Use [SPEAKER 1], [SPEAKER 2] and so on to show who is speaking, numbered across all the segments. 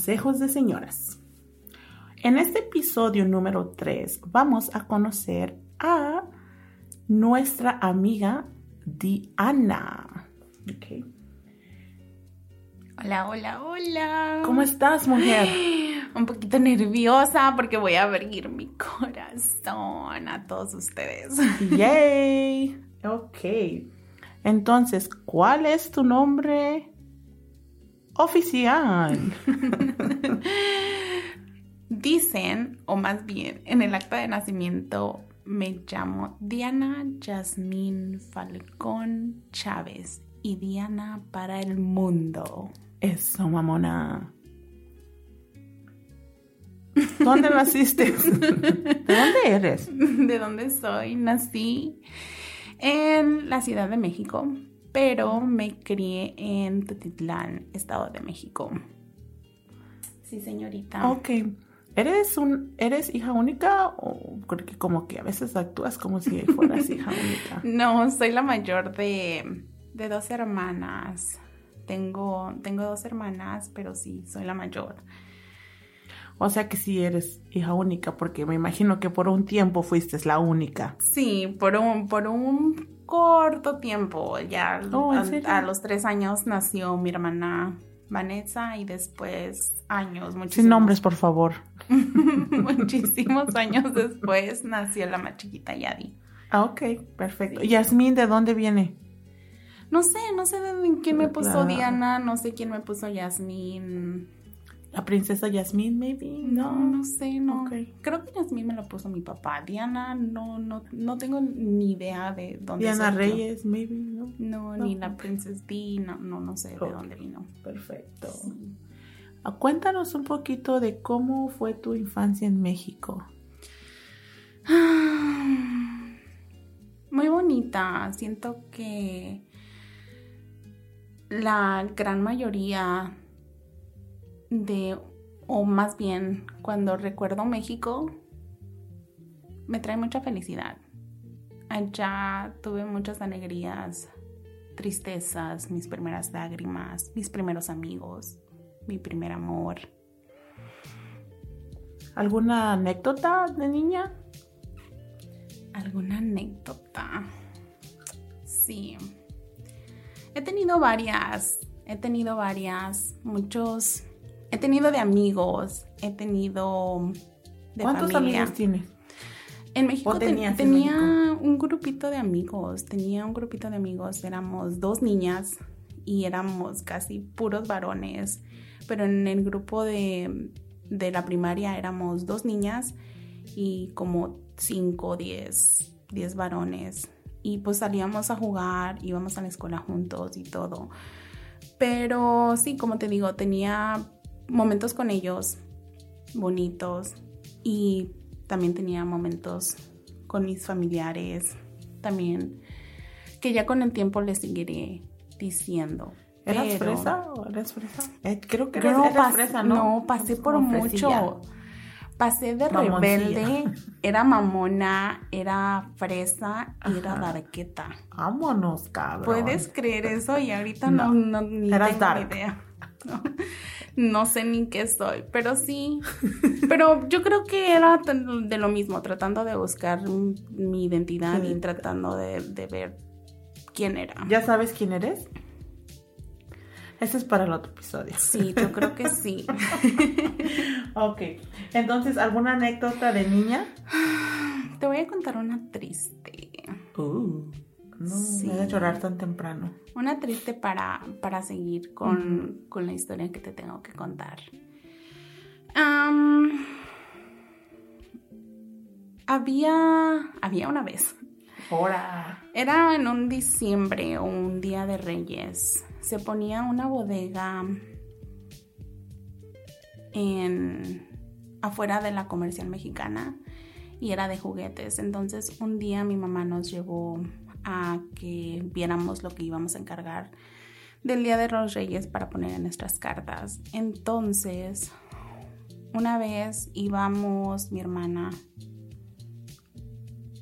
[SPEAKER 1] Consejos de Señoras. En este episodio número 3 vamos a conocer a nuestra amiga Diana. Okay.
[SPEAKER 2] Hola, hola, hola.
[SPEAKER 1] ¿Cómo estás, mujer?
[SPEAKER 2] Un poquito nerviosa porque voy a abrir mi corazón a todos ustedes.
[SPEAKER 1] Yay. Ok. Entonces, ¿cuál es tu nombre oficial?
[SPEAKER 2] Dicen, o más bien, en el acta de nacimiento me llamo Diana Yasmín Falcón Chávez y Diana para el mundo.
[SPEAKER 1] Eso, mamona. ¿Dónde naciste? ¿De dónde eres?
[SPEAKER 2] ¿De dónde soy? Nací en la Ciudad de México, pero me crié en Tutitlán, Estado de México. Sí, señorita.
[SPEAKER 1] Ok. ¿Eres un eres hija única o porque como que a veces actúas como si fueras hija única?
[SPEAKER 2] No, soy la mayor de, de dos hermanas. Tengo, tengo dos hermanas, pero sí, soy la mayor.
[SPEAKER 1] O sea que sí eres hija única, porque me imagino que por un tiempo fuiste la única.
[SPEAKER 2] Sí, por un, por un corto tiempo. Ya
[SPEAKER 1] Oh, ¿en
[SPEAKER 2] a, los tres años nació mi hermana Vanessa y después años, muchísimos,
[SPEAKER 1] Sin nombres, por favor.
[SPEAKER 2] muchísimos años después nació la más chiquita Yadi.
[SPEAKER 1] Ah, ok, perfecto.
[SPEAKER 2] Sí.
[SPEAKER 1] Yasmín, ¿de dónde viene?
[SPEAKER 2] No sé, no sé de quién me puso. Diana, no sé quién me puso Yasmín.
[SPEAKER 1] ¿La princesa Yasmín, maybe?
[SPEAKER 2] No, no sé, no. Creo que Yasmín me lo puso mi papá. Diana, no, no, no tengo ni idea de dónde
[SPEAKER 1] Diana. Reyes, maybe, ¿no?
[SPEAKER 2] No,
[SPEAKER 1] No.
[SPEAKER 2] ni la Princess Di, no, no, no sé de dónde vino.
[SPEAKER 1] Perfecto.
[SPEAKER 2] Sí.
[SPEAKER 1] Ah, Cuéntanos un poquito de cómo fue tu infancia en México.
[SPEAKER 2] Muy bonita. Siento que la gran mayoría de, o más bien cuando recuerdo México, me trae mucha felicidad. Allá tuve muchas alegrías, tristezas, mis primeras lágrimas, mis primeros amigos, mi primer amor.
[SPEAKER 1] ¿Alguna anécdota de niña?
[SPEAKER 2] ¿Alguna anécdota? Sí. He tenido varias. He tenido varias. Muchos. He tenido de amigos. He tenido de
[SPEAKER 1] ¿Cuántos
[SPEAKER 2] familia.
[SPEAKER 1] amigos tienes?
[SPEAKER 2] En México
[SPEAKER 1] ¿O
[SPEAKER 2] ten-
[SPEAKER 1] tenías en
[SPEAKER 2] tenía
[SPEAKER 1] México?
[SPEAKER 2] un grupito de amigos. Tenía un grupito de amigos. Éramos dos niñas y éramos casi puros varones. Pero en el grupo de, de la primaria éramos dos niñas y como cinco, diez, diez varones. Y pues salíamos a jugar, íbamos a la escuela juntos y todo. Pero sí, como te digo, tenía momentos con ellos bonitos y también tenía momentos con mis familiares, también que ya con el tiempo les seguiré diciendo.
[SPEAKER 1] ¿Eras
[SPEAKER 2] Pero-
[SPEAKER 1] fresa o eres fresa? Eh, creo que
[SPEAKER 2] Creo
[SPEAKER 1] eres, eres
[SPEAKER 2] pas-
[SPEAKER 1] fresa, ¿no?
[SPEAKER 2] no, pasé por
[SPEAKER 1] fresilla.
[SPEAKER 2] mucho. Pasé de
[SPEAKER 1] Mamoncilla.
[SPEAKER 2] rebelde, era mamona, era fresa y era darqueta.
[SPEAKER 1] Vámonos, cabrón.
[SPEAKER 2] ¿Puedes creer eso? Y ahorita no,
[SPEAKER 1] No.
[SPEAKER 2] no, ni
[SPEAKER 1] Eras
[SPEAKER 2] tengo
[SPEAKER 1] dark.
[SPEAKER 2] ni idea. No, no sé ni qué soy, pero sí. Pero yo creo que era de lo mismo, tratando de buscar mi identidad
[SPEAKER 1] Sí.
[SPEAKER 2] y tratando de, de ver quién era.
[SPEAKER 1] ¿Ya sabes quién eres? Ese es para el otro episodio.
[SPEAKER 2] Sí, yo creo que sí.
[SPEAKER 1] Ok. Entonces, ¿alguna anécdota de niña?
[SPEAKER 2] Te voy a contar una triste.
[SPEAKER 1] Uh, no
[SPEAKER 2] Sí.
[SPEAKER 1] me hagas llorar tan temprano.
[SPEAKER 2] Una triste para, para seguir con, con la historia que te tengo que contar. Había, había una vez.
[SPEAKER 1] Ahora.
[SPEAKER 2] Era en un diciembre o un día de reyes. Se ponía una bodega en afuera de la comercial mexicana y era de juguetes. Entonces un día mi mamá nos llevó a que viéramos lo que íbamos a encargar del Día de los Reyes para poner en nuestras cartas. Entonces, una vez íbamos mi hermana,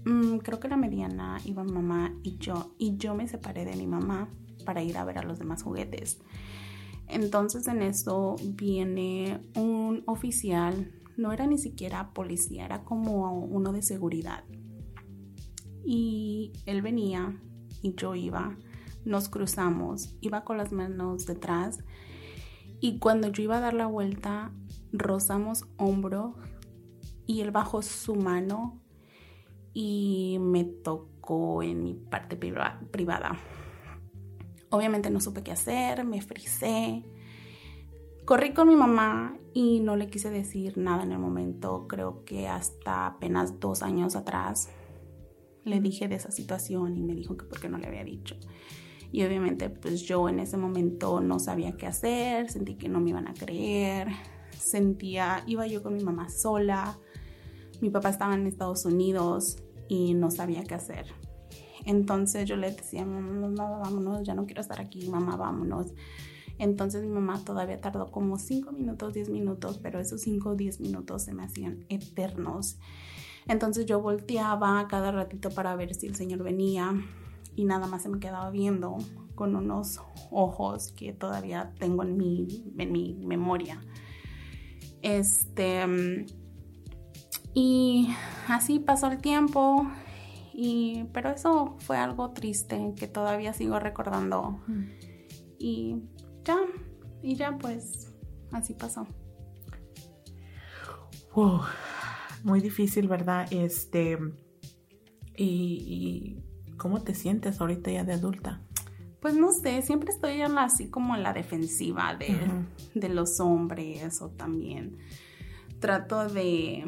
[SPEAKER 2] mm, creo que la mediana iba mamá y yo, y yo me separé de mi mamá para ir a ver a los demás juguetes. Entonces en eso viene un oficial, no era ni siquiera policía, era como uno de seguridad. Y él venía y yo iba, nos cruzamos, iba con las manos detrás y cuando yo iba a dar la vuelta, rozamos hombro y él bajó su mano y me tocó en mi parte privada. Obviamente no supe qué hacer, me frisé. Corrí con mi mamá y no le quise decir nada en el momento. Creo que hasta apenas dos años atrás le dije de esa situación y me dijo que por qué no le había dicho. Y obviamente pues yo en ese momento no sabía qué hacer, sentí que no me iban a creer, sentía, iba yo con mi mamá sola, mi papá estaba en Estados Unidos y no sabía qué hacer. Entonces yo le decía, mamá, vámonos, ya no quiero estar aquí, mamá, vámonos. Entonces mi mamá todavía tardó como 5 minutos, 10 minutos, pero esos 5 o 10 minutos se me hacían eternos. Entonces yo volteaba cada ratito para ver si el señor venía y nada más se me quedaba viendo con unos ojos que todavía tengo en mi, en mi memoria. Este, y así pasó el tiempo, y, pero eso fue algo triste que todavía sigo recordando. Mm. Y ya, y ya pues así pasó.
[SPEAKER 1] Muy difícil, ¿verdad? Este, y, ¿cómo te sientes ahorita ya de adulta?
[SPEAKER 2] Pues no sé, siempre estoy así como en la defensiva de, de los hombres o también trato de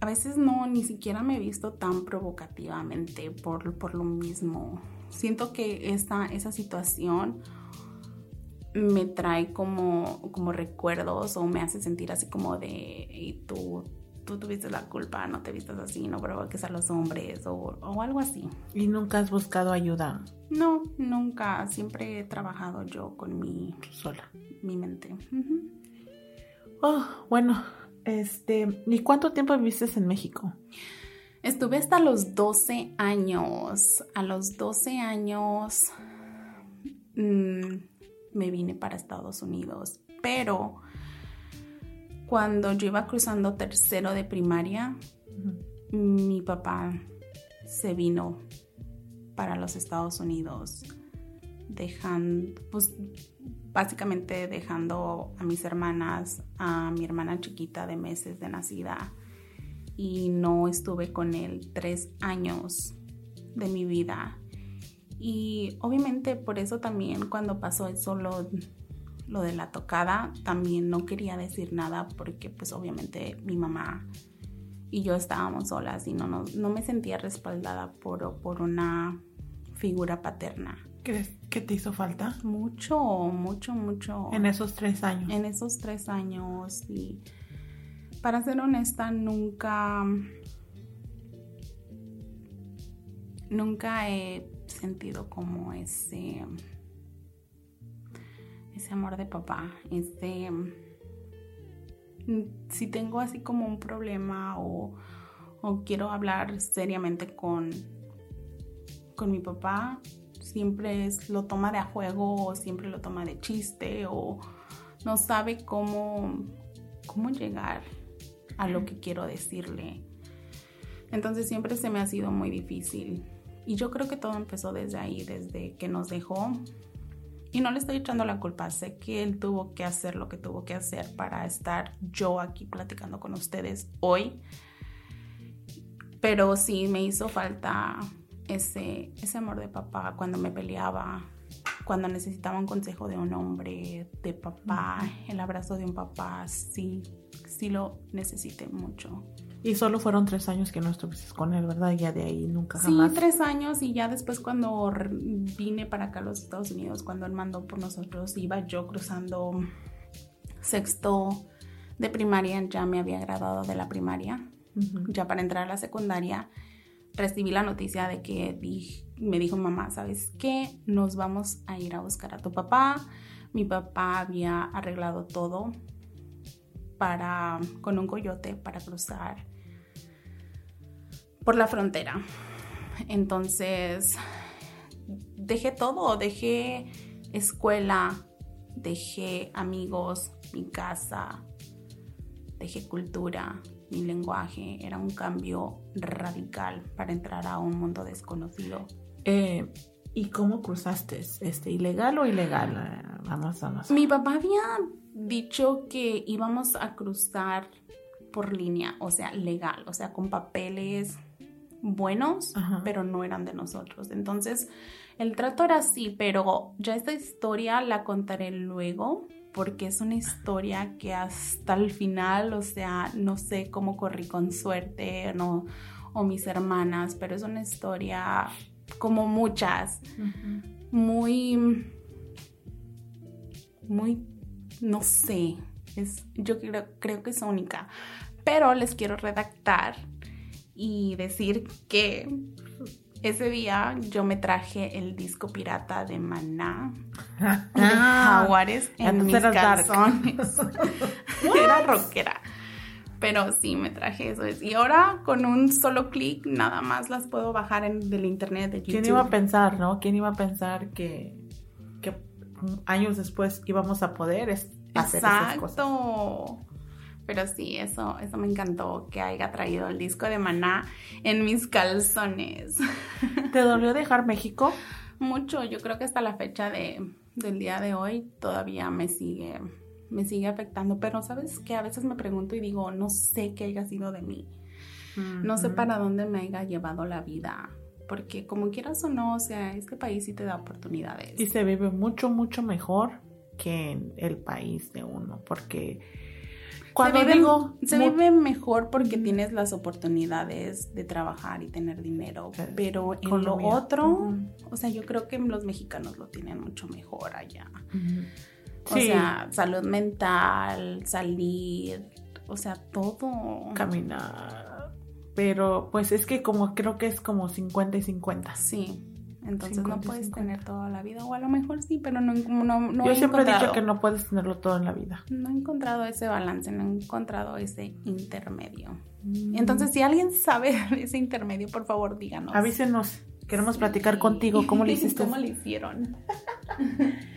[SPEAKER 2] a veces no, ni siquiera me he visto tan provocativamente por, por lo mismo. Siento que esta, esa situación me trae como, como recuerdos o me hace sentir así como de, y tú, tú tuviste la culpa, no te vistas así, no provoques a los hombres o, o, algo así.
[SPEAKER 1] ¿Y nunca has buscado ayuda?
[SPEAKER 2] No, nunca. Siempre he trabajado yo con mi...
[SPEAKER 1] Sola.
[SPEAKER 2] Mi mente.
[SPEAKER 1] Oh, bueno, este, ¿y cuánto tiempo viviste en México?
[SPEAKER 2] Estuve hasta los 12 años. A los 12 años mm, me vine para Estados Unidos. Pero cuando yo iba cruzando tercero de primaria, mi papá se vino para los Estados Unidos, dejando, pues básicamente dejando a mis hermanas, a mi hermana chiquita de meses de nacida y no estuve con él tres años de mi vida. Y obviamente por eso también cuando pasó eso lo, lo de la tocada, también no quería decir nada porque pues obviamente mi mamá y yo estábamos solas y no, no, no me sentía respaldada por, por una figura paterna.
[SPEAKER 1] ¿Crees que te hizo falta?
[SPEAKER 2] Mucho, mucho, mucho.
[SPEAKER 1] En esos tres años.
[SPEAKER 2] En esos tres años. Y para ser honesta, nunca. Nunca he sentido como ese. Ese amor de papá. Ese. Si tengo así como un problema o, quiero hablar seriamente con, con mi papá, siempre lo toma de a juego o siempre lo toma de chiste o no sabe cómo, cómo llegar a lo que quiero decirle. Entonces siempre se me ha sido muy difícil. Y yo creo que todo empezó desde ahí, desde que nos dejó. Y no le estoy echando la culpa, sé que él tuvo que hacer lo que tuvo que hacer para estar yo aquí platicando con ustedes hoy. Pero sí me hizo falta ese, ese amor de papá cuando me peleaba, cuando necesitaba un consejo de un hombre, de papá, el abrazo de un papá, sí, sí lo necesité mucho.
[SPEAKER 1] Y solo fueron tres años que no estuviste con él, ¿verdad? Ya de ahí nunca jamás.
[SPEAKER 2] Sí, tres años y ya después cuando vine para acá a los Estados Unidos, cuando él mandó por nosotros, iba yo cruzando sexto de primaria, ya me había graduado de la primaria, ya para entrar a la secundaria recibí la noticia de que me dijo mamá, ¿sabes qué? Nos vamos a ir a buscar a tu papá. Mi papá había arreglado todo para con un coyote para cruzar por la frontera. Entonces, dejé todo, dejé escuela, dejé amigos, mi casa, dejé cultura, mi lenguaje. Era un cambio radical para entrar a un mundo desconocido.
[SPEAKER 1] Eh, ¿Y cómo cruzaste? ¿Este, ¿Ilegal o ilegal? Eh, vamos, vamos.
[SPEAKER 2] Mi papá había dicho que íbamos a cruzar por línea, o sea, legal, o sea, con papeles buenos, pero no eran de nosotros. Entonces, el trato era así, pero ya esta historia la contaré luego porque es una historia que hasta el final, o sea, no sé cómo corrí con suerte no, o mis hermanas, pero es una historia como muchas, muy, muy, no sé, es, yo creo, creo que es única, pero les quiero redactar y decir que ese día yo me traje el disco pirata de Maná de Jaguares en mis calzones. Era rockera. Pero sí, me traje eso. Y ahora con un solo clic nada más las puedo bajar en, del internet de YouTube.
[SPEAKER 1] ¿Quién iba a pensar, no? ¿Quién iba a pensar que, que años después íbamos a poder hacer esas cosas?
[SPEAKER 2] Pero sí, eso, eso me encantó que haya traído el disco de Maná en mis calzones.
[SPEAKER 1] ¿Te dolió dejar México?
[SPEAKER 2] Mucho, yo creo que hasta la fecha de, del día de hoy todavía me sigue, me sigue afectando. Pero sabes que a veces me pregunto y digo, no sé qué haya sido de mí. No sé para dónde me haya llevado la vida. Porque como quieras o no, o sea, este país sí te da oportunidades.
[SPEAKER 1] Y se vive mucho, mucho mejor que en el país de uno. Porque
[SPEAKER 2] cuando se, vive, digo, se vive mejor porque tienes las oportunidades de trabajar y tener dinero, pero en lo otro, o sea, yo creo que los mexicanos lo tienen mucho mejor allá. O sea, salud mental, salir, o sea, todo.
[SPEAKER 1] Caminar. Pero pues es que como creo que es como 50 y 50.
[SPEAKER 2] Sí. Entonces no puedes tener toda la vida, o a lo mejor sí, pero no, no, no
[SPEAKER 1] Yo siempre he dicho que no puedes tenerlo todo en la vida.
[SPEAKER 2] No he encontrado ese balance, no he encontrado ese intermedio. Mm. Entonces, si alguien sabe ese intermedio, por favor, díganos.
[SPEAKER 1] Avísenos, queremos platicar contigo, ¿cómo le hiciste?
[SPEAKER 2] ¿Cómo le hicieron?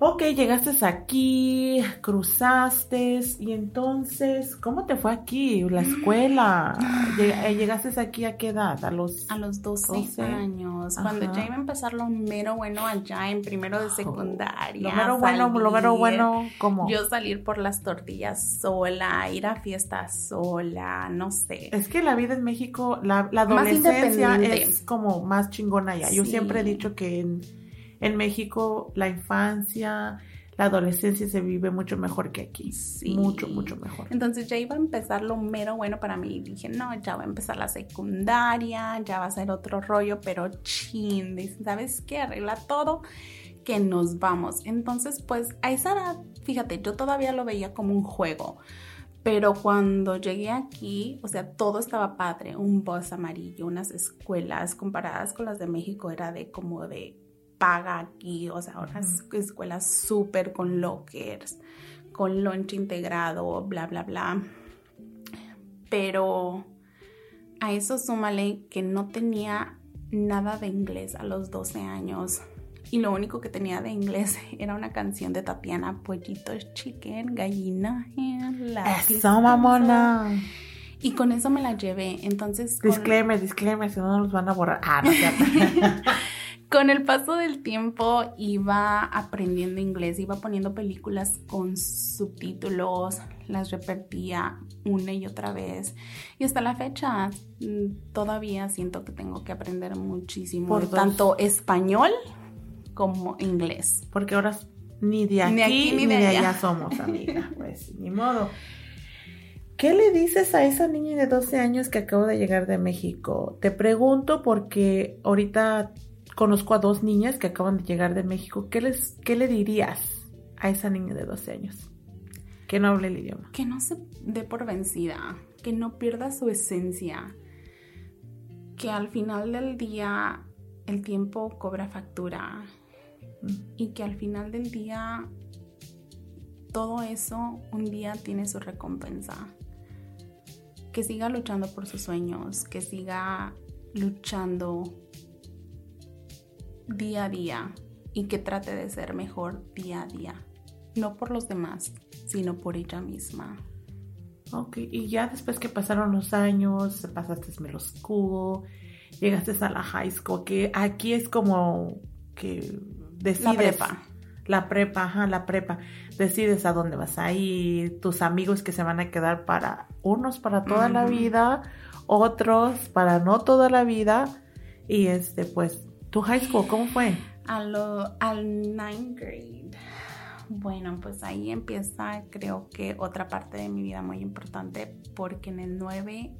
[SPEAKER 1] Ok, llegaste aquí, cruzaste y entonces, ¿cómo te fue aquí? La escuela. Eh, ¿Llegaste aquí a qué edad? A los,
[SPEAKER 2] a los 12, años. Cuando ya iba a empezar lo mero bueno allá en primero de secundaria.
[SPEAKER 1] Lo mero bueno, lo mero bueno, ¿cómo?
[SPEAKER 2] Yo salir por las tortillas sola, ir a fiestas sola, no sé.
[SPEAKER 1] Es que la vida en México, la, adolescencia es como más chingona ya. Yo siempre he dicho que en en México la infancia, la adolescencia se vive mucho mejor que aquí. Sí. Mucho, mucho mejor.
[SPEAKER 2] Entonces ya iba a empezar lo mero bueno para mí. Dije, no, ya va a empezar la secundaria, ya va a ser otro rollo, pero chin, ¿sabes qué? Arregla todo, que nos vamos. Entonces, pues a esa edad, fíjate, yo todavía lo veía como un juego. Pero cuando llegué aquí, o sea, todo estaba padre, un bus amarillo, unas escuelas comparadas con las de México era de como de paga aquí, o sea, unas escuelas súper con lockers, con lunch integrado, bla, bla, bla. Pero a eso súmale que no tenía nada de inglés a los 12 años. Y lo único que tenía de inglés era una canción de Tatiana, Pollitos Chicken, Gallina.
[SPEAKER 1] La eso, mamona.
[SPEAKER 2] Y con eso me la llevé. Entonces.
[SPEAKER 1] Disclaimer, disclaimer, si no nos van a borrar. Ah, no,
[SPEAKER 2] con el paso del tiempo iba aprendiendo inglés, iba poniendo películas con subtítulos, las repetía una y otra vez. Y hasta la fecha mm, todavía siento que tengo que aprender muchísimo, Por tanto español como inglés.
[SPEAKER 1] Porque ahora ni de aquí ni, de, allá. somos, amiga. Pues ni modo. ¿Qué le dices a esa niña de 12 años que acabo de llegar de México? Te pregunto porque ahorita conozco a dos niñas que acaban de llegar de México. ¿Qué, les, qué le dirías a esa niña de 12 años que no hable el idioma?
[SPEAKER 2] Que no se dé por vencida, que no pierda su esencia, que al final del día el tiempo cobra factura y que al final del día todo eso un día tiene su recompensa. Que siga luchando por sus sueños, que siga luchando día a día y que trate de ser mejor día a día. no por los demás, sino por ella misma.
[SPEAKER 1] Ok, y ya después que pasaron los años, pasaste middle school, llegaste a la high school, que aquí es como que decides... La prepa. La prepa, ajá, la prepa. Decides a dónde vas a ir, tus amigos que se van a quedar para unos para toda la vida, otros para no toda la vida. Y este, pues, tu high school, ¿cómo fue?
[SPEAKER 2] A lo, al ninth grade. Bueno, pues ahí empieza creo que otra parte de mi vida muy importante porque en el 9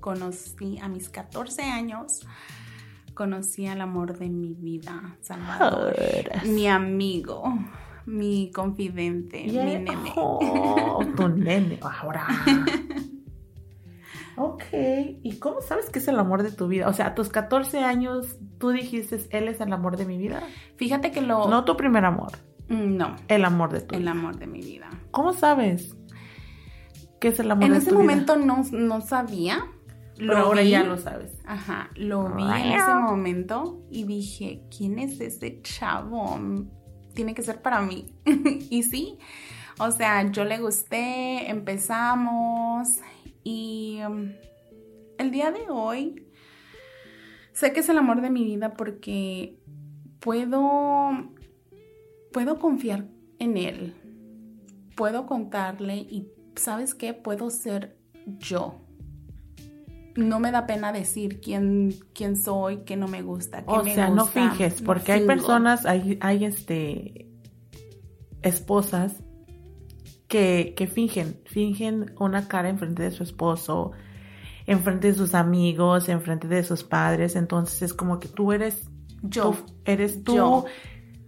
[SPEAKER 2] conocí a mis 14 años, conocí al amor de mi vida, Salvador, mi amigo, mi confidente, mi nene.
[SPEAKER 1] Oh, tu nene, ahora. Ok, ¿y cómo sabes que es el amor de tu vida? O sea, a tus 14 años tú dijiste, él es el amor de mi vida.
[SPEAKER 2] Fíjate que lo...
[SPEAKER 1] No tu primer amor.
[SPEAKER 2] Mm, no.
[SPEAKER 1] El amor de tu
[SPEAKER 2] El amor de mi vida.
[SPEAKER 1] ¿Cómo sabes qué es el amor
[SPEAKER 2] de
[SPEAKER 1] tu
[SPEAKER 2] vida? En ese momento no, no sabía.
[SPEAKER 1] Pero ahora ya lo sabes.
[SPEAKER 2] Ajá, lo vi en ese momento y dije, ¿quién es ese chavo? Tiene que ser para mí. y sí, o sea, yo le gusté, empezamos y um, el día de hoy sé que es el amor de mi vida porque puedo puedo confiar en él. Puedo contarle y ¿sabes qué? Puedo ser yo. No me da pena decir quién, quién soy, qué no me gusta, qué
[SPEAKER 1] o sea, no finges, porque hay personas, hay, hay este esposas que, que, fingen, fingen una cara enfrente de su esposo, enfrente de sus amigos, enfrente de sus padres, entonces es como que tú eres yo, eres tú, yo.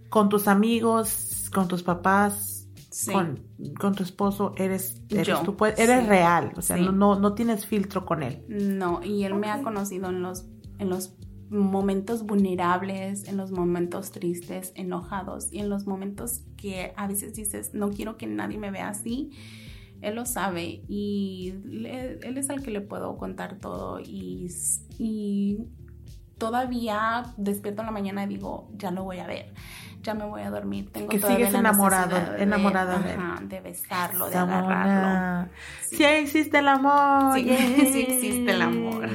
[SPEAKER 1] con tus amigos, con tus papás, con, con, tu esposo, eres, eres, tú eres real, o sea, no, no, tienes filtro con él.
[SPEAKER 2] No, y él me ha conocido en los, en los momentos vulnerables, en los momentos tristes, enojados y en los momentos que a veces dices, no quiero que nadie me vea así. Él lo sabe y él es al que le puedo contar todo y, y todavía despierto en la mañana y digo, ya lo voy a ver ya me voy a dormir. Tengo
[SPEAKER 1] que sigues enamorado, de,
[SPEAKER 2] ajá, de besarlo, de agarrarlo.
[SPEAKER 1] Sí. existe el amor.
[SPEAKER 2] Sí, sí existe el amor.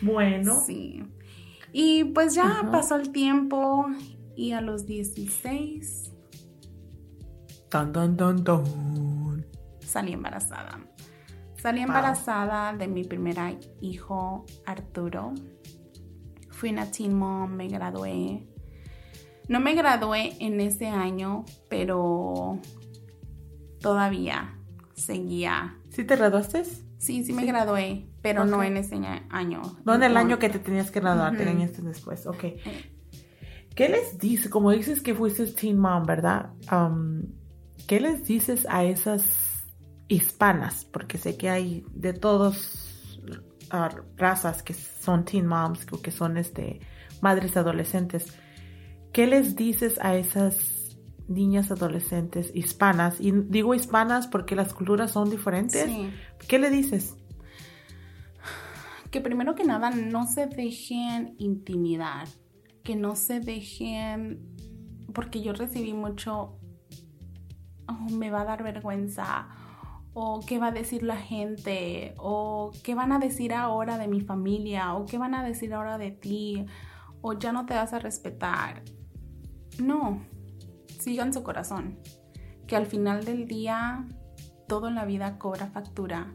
[SPEAKER 1] Bueno.
[SPEAKER 2] Sí. Y pues ya pasó el tiempo y a los 16
[SPEAKER 1] tan, tan, tan, tan.
[SPEAKER 2] salí embarazada. Salí embarazada de mi primer hijo, Arturo. Fui una teen mom, me gradué no me gradué en ese año, pero todavía seguía.
[SPEAKER 1] ¿Sí te graduaste?
[SPEAKER 2] Sí, sí me gradué, pero no en ese año.
[SPEAKER 1] No en el año que te tenías que graduar, te después, ok. ¿Qué les dices? Como dices que fuiste teen mom, ¿verdad? Um, ¿Qué les dices a esas hispanas? Porque sé que hay de todas uh, razas que son teen moms, que son este, madres adolescentes. ¿Qué les dices a esas niñas adolescentes hispanas? Y digo hispanas porque las culturas son diferentes. ¿Qué le dices?
[SPEAKER 2] Que primero que nada no se dejen intimidar, que no se dejen, porque yo recibí mucho, oh, me va a dar vergüenza, o qué va a decir la gente, o qué van a decir ahora de mi familia, o qué van a decir ahora de ti, o ya no te vas a respetar. No, sigan su corazón, que al final del día todo en la vida cobra factura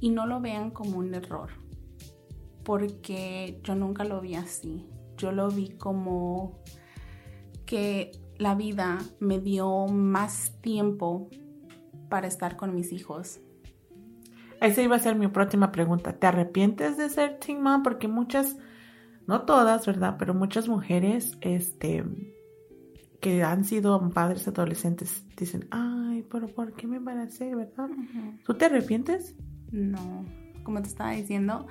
[SPEAKER 2] y no lo vean como un error, porque yo nunca lo vi así, yo lo vi como que la vida me dio más tiempo para estar con mis hijos.
[SPEAKER 1] Esa iba a ser mi próxima pregunta. ¿Te arrepientes de ser teen mom? Porque muchas, no todas, ¿verdad? Pero muchas mujeres, este, que han sido padres adolescentes dicen, ay, pero ¿por qué me embaracé, verdad? ¿Tú te arrepientes?
[SPEAKER 2] No, como te estaba diciendo,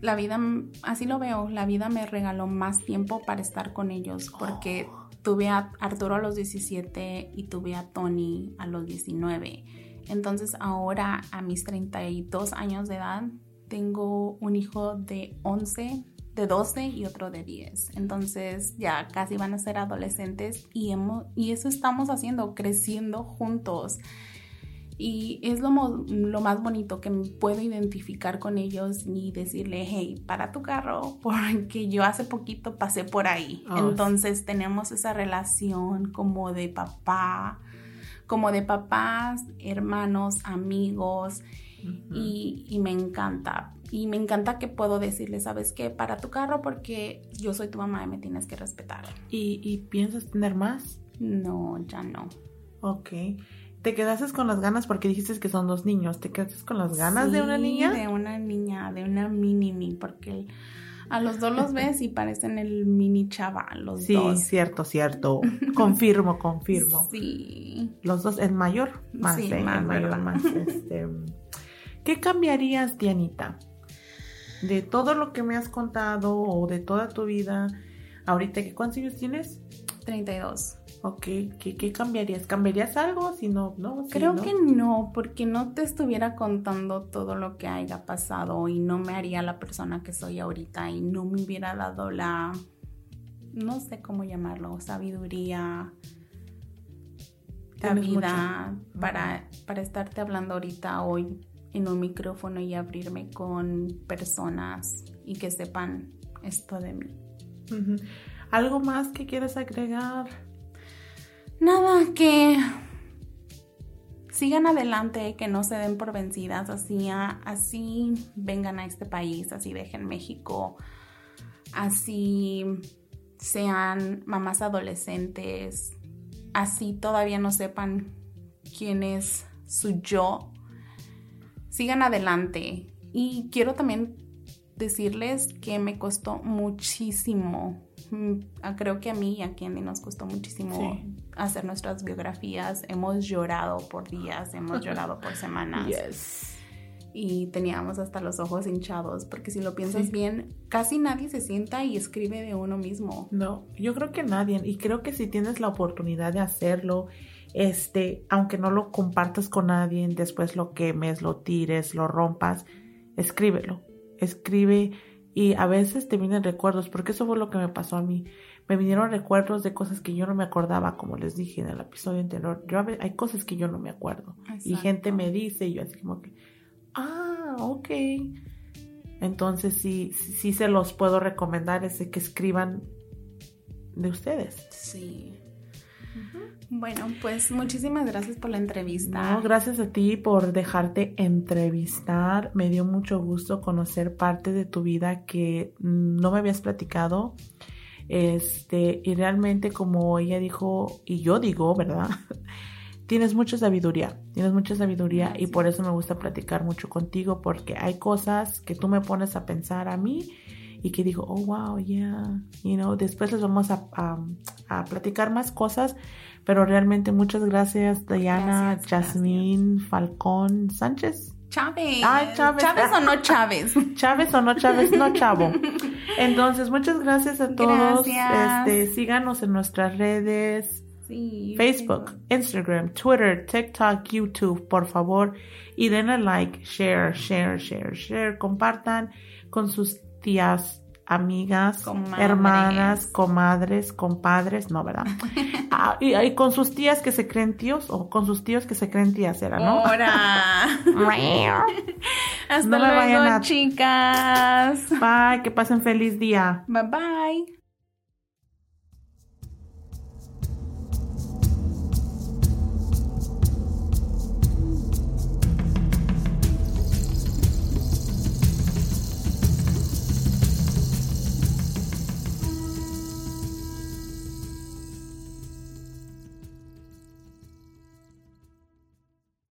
[SPEAKER 2] la vida, así lo veo, la vida me regaló más tiempo para estar con ellos porque oh. tuve a Arturo a los 17 y tuve a Tony a los 19. Entonces ahora a mis 32 años de edad tengo un hijo de 11 de 12 y otro de 10. Entonces ya casi van a ser adolescentes y, hemos, y eso estamos haciendo, creciendo juntos. Y es lo, lo, más bonito que puedo identificar con ellos y decirle, hey, para tu carro, porque yo hace poquito pasé por ahí. Oh, Entonces tenemos esa relación como de papá, como de papás, hermanos, amigos, y, y, me encanta. Y me encanta que puedo decirle, ¿sabes qué? Para tu carro porque yo soy tu mamá y me tienes que respetar.
[SPEAKER 1] ¿Y, y piensas tener más?
[SPEAKER 2] No, ya no.
[SPEAKER 1] Ok te quedaste con las ganas porque dijiste que son dos niños. ¿Te quedaste con las ganas de una niña?
[SPEAKER 2] De una niña, de una mini mini, porque a los dos los ves y parecen el mini chaval, los dos.
[SPEAKER 1] Sí, cierto, cierto. confirmo, confirmo.
[SPEAKER 2] Sí.
[SPEAKER 1] Los dos, el mayor más, sí, ¿eh? el mayor más. Este, ¿Qué cambiarías, Dianita? De todo lo que me has contado o de toda tu vida, ahorita, ¿cuántos años tienes?
[SPEAKER 2] 32.
[SPEAKER 1] Ok, ¿qué, qué cambiarías? ¿Cambiarías algo? Si no, no.
[SPEAKER 2] Creo que no, porque no te estuviera contando todo lo que haya pasado y no me haría la persona que soy ahorita y no me hubiera dado la, no sé cómo llamarlo, sabiduría, la vida para, para estarte hablando ahorita hoy en un micrófono y abrirme con personas y que sepan esto de mí.
[SPEAKER 1] ¿Algo más que quieres agregar?
[SPEAKER 2] Nada, que sigan adelante, que no se den por vencidas, así, así vengan a este país, así dejen México, así sean mamás adolescentes, así todavía no sepan quién es su yo, sigan adelante. Y quiero también decirles que me costó muchísimo creo que a mí y a Candy nos costó muchísimo hacer nuestras biografías. Hemos llorado por días, hemos llorado por semanas. Y teníamos hasta los ojos hinchados, porque si lo piensas bien, casi nadie se sienta y escribe de uno mismo.
[SPEAKER 1] No, yo creo que nadie. Y creo que si tienes la oportunidad de hacerlo, este, aunque no lo compartas con nadie, después lo quemes, lo tires, lo rompas, escríbelo. Escribe y a veces te vienen recuerdos, porque eso fue lo que me pasó a mí. Me vinieron recuerdos de cosas que yo no me acordaba, como les dije en el episodio anterior. Yo hay cosas que yo no me acuerdo. Y gente me dice, y yo así como que, ah, ok. Entonces sí, sí se los puedo recomendar, ese que escriban de ustedes.
[SPEAKER 2] Sí. Bueno, pues muchísimas gracias por la entrevista.
[SPEAKER 1] Gracias a ti por dejarte entrevistar. Me dio mucho gusto conocer parte de tu vida que no me habías platicado. Este, y realmente como ella dijo, y yo digo, ¿verdad? tienes mucha sabiduría, tienes mucha sabiduría y por eso me gusta platicar mucho contigo porque hay cosas que tú me pones a pensar a mí y que digo, oh, wow, yeah, you know, después les vamos a, a platicar más cosas pero realmente muchas gracias, Diana, Jasmine, Falcón, Sánchez.
[SPEAKER 2] Chávez. Chávez. Chávez o no Chávez.
[SPEAKER 1] Chávez o no Chávez, no chavo. Entonces, muchas gracias a todos. Este, síganos en nuestras redes. Facebook, Instagram, Twitter, TikTok, YouTube, por favor. Y denle like, share, share, share, share. Compartan con sus tías, amigas, hermanas, comadres, compadres, no, ¿verdad? Ah, y, con sus tías que se creen tíos o con sus tíos que se creen tías, ¿era, no?
[SPEAKER 2] Ahora. Hasta luego, chicas.
[SPEAKER 1] Bye, que pasen feliz día.
[SPEAKER 2] Bye bye.